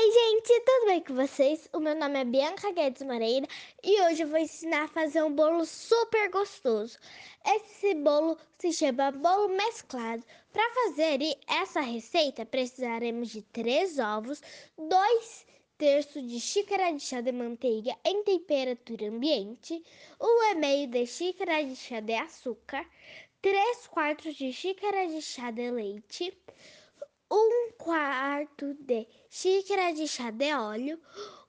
Oi, gente, tudo bem com vocês? O meu nome é Bianca Guedes Moreira e hoje eu vou ensinar a fazer um bolo super gostoso. Esse bolo se chama bolo mesclado. Para fazer essa receita, precisaremos de três ovos, dois terços de xícara de chá de manteiga em temperatura ambiente, uma e meio de xícara de chá de açúcar, três quartos de xícara de chá de leite, um quarto de xícara de chá de óleo,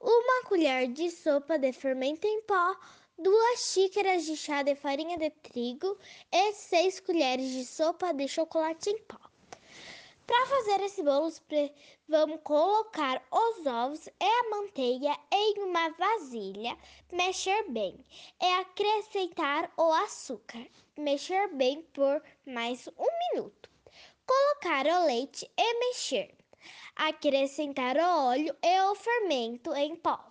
uma colher de sopa de fermento em pó, duas xícaras de chá de farinha de trigo e seis colheres de sopa de chocolate em pó. Para fazer esse bolo, vamos colocar os ovos e a manteiga em uma vasilha, mexer bem e acrescentar o açúcar, mexer bem por mais um minuto colocar o leite e mexer, acrescentar o óleo e o fermento em pó.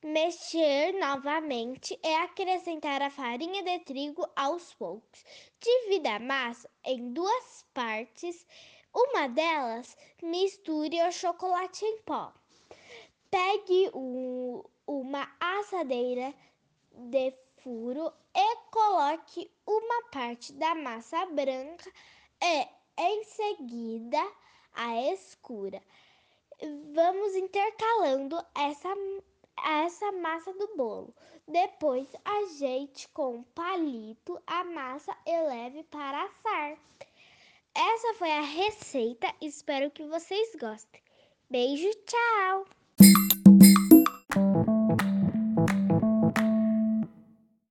Mexer novamente e acrescentar a farinha de trigo aos poucos. Divida a massa em duas partes. Uma delas, misture o chocolate em pó. Pegue um, uma assadeira de furo e coloque uma parte da massa branca e em seguida a escura. Vamos intercalando essa, essa massa do bolo. Depois ajeite com um palito a massa e leve para assar. Essa foi a receita, espero que vocês gostem. Beijo, tchau!